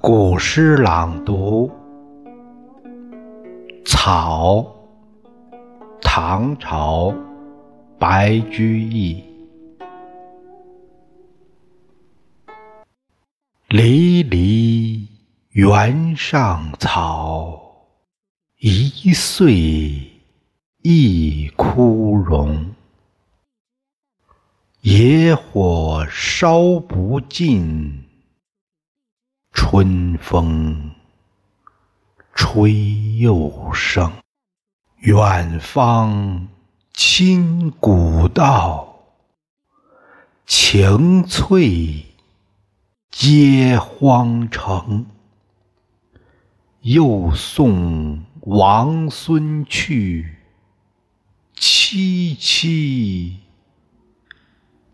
古诗朗读，草，唐朝，白居易。离离原上草，一岁一枯荣。野火烧不尽。春风吹又生，远方侵古道，晴翠接荒城。又送王孙去，萋萋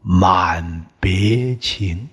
满别情。